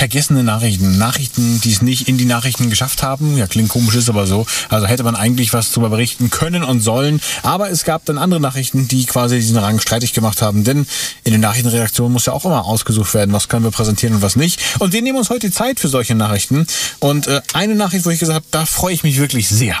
vergessene Nachrichten. Nachrichten, die es nicht in die Nachrichten geschafft haben. Ja, klingt komisch, ist aber so. Also hätte man eigentlich was darüber berichten können und sollen. Aber es gab dann andere Nachrichten, die quasi diesen Rang streitig gemacht haben. Denn in den Nachrichtenredaktionen muss ja auch immer ausgesucht werden, was können wir präsentieren und was nicht. Und wir nehmen uns heute Zeit für solche Nachrichten. Und äh, eine Nachricht, wo ich gesagt habe, da freue ich mich wirklich sehr.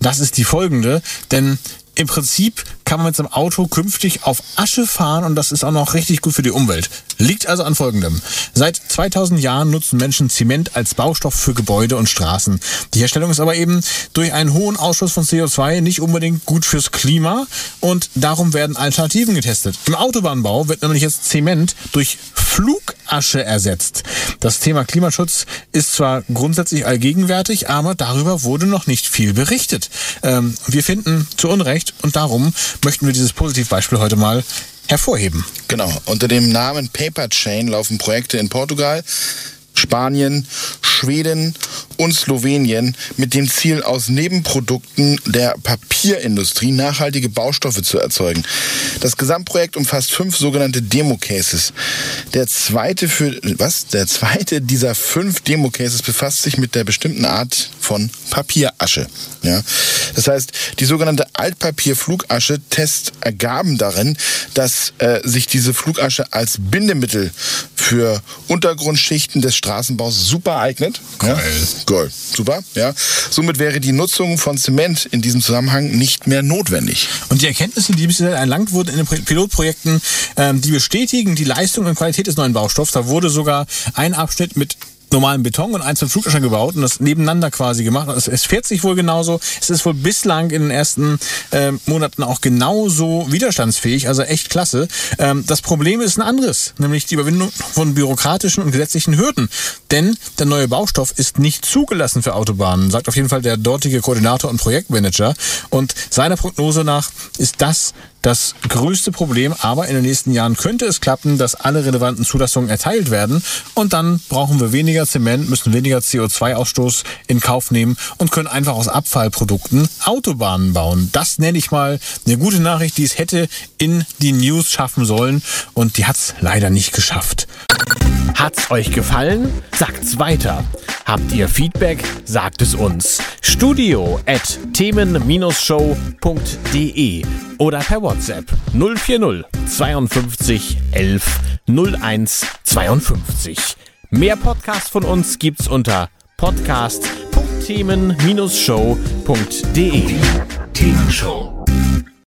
Das ist die folgende. Denn im Prinzip kann man mit seinem Auto künftig auf Asche fahren und das ist auch noch richtig gut für die Umwelt. Liegt also an folgendem. Seit 2000 Jahren nutzen Menschen Zement als Baustoff für Gebäude und Straßen. Die Herstellung ist aber eben durch einen hohen Ausstoß von CO2 nicht unbedingt gut fürs Klima und darum werden Alternativen getestet. Im Autobahnbau wird nämlich jetzt Zement durch Flugasche ersetzt. Das Thema Klimaschutz ist zwar grundsätzlich allgegenwärtig, aber darüber wurde noch nicht viel berichtet. Ähm, wir finden zu Unrecht und darum möchten wir dieses Positivbeispiel heute mal hervorheben. Genau. Unter dem Namen Paper Chain laufen Projekte in Portugal, Spanien, Schweden und Slowenien mit dem Ziel, aus Nebenprodukten der Papierindustrie nachhaltige Baustoffe zu erzeugen. Das Gesamtprojekt umfasst fünf sogenannte Demo-Cases. Der zweite für, was? Der zweite dieser fünf Demo-Cases befasst sich mit der bestimmten Art von Papierasche. Ja? Das heißt, die sogenannte Altpapier-Flugasche-Test ergaben darin, dass äh, sich diese Flugasche als Bindemittel für Untergrundschichten des Straßenbaus super eignet. Ja? Geil. Super, ja. Somit wäre die Nutzung von Zement in diesem Zusammenhang nicht mehr notwendig. Und die Erkenntnisse, die bisher erlangt wurden in den Pilotprojekten, ähm, die bestätigen die Leistung und Qualität des neuen Baustoffs. Da wurde sogar ein Abschnitt mit normalen Beton und eins mit Flugasche gebaut und das nebeneinander quasi gemacht. Es, es fährt sich wohl genauso. Es ist wohl bislang in den ersten äh, Monaten auch genauso widerstandsfähig, also echt klasse. Ähm, das Problem ist ein anderes, nämlich die Überwindung von bürokratischen und gesetzlichen Hürden. Denn der neue Baustoff ist nicht zugelassen für Autobahnen, sagt auf jeden Fall der dortige Koordinator und Projektmanager. Und seiner Prognose nach ist das das größte Problem, aber in den nächsten Jahren könnte es klappen, dass alle relevanten Zulassungen erteilt werden und dann brauchen wir weniger Zement, müssen weniger CO2-Ausstoß in Kauf nehmen und können einfach aus Abfallprodukten Autobahnen bauen. Das nenne ich mal eine gute Nachricht, die es hätte in die News schaffen sollen und die hat es leider nicht geschafft. Hat's euch gefallen? Sagt's weiter. Habt ihr Feedback? Sagt es uns. Studio at themen-show.de oder per WhatsApp 040 52 11 01 52. Mehr Podcasts von uns gibt's unter podcast.themen-show.de. Themenshow.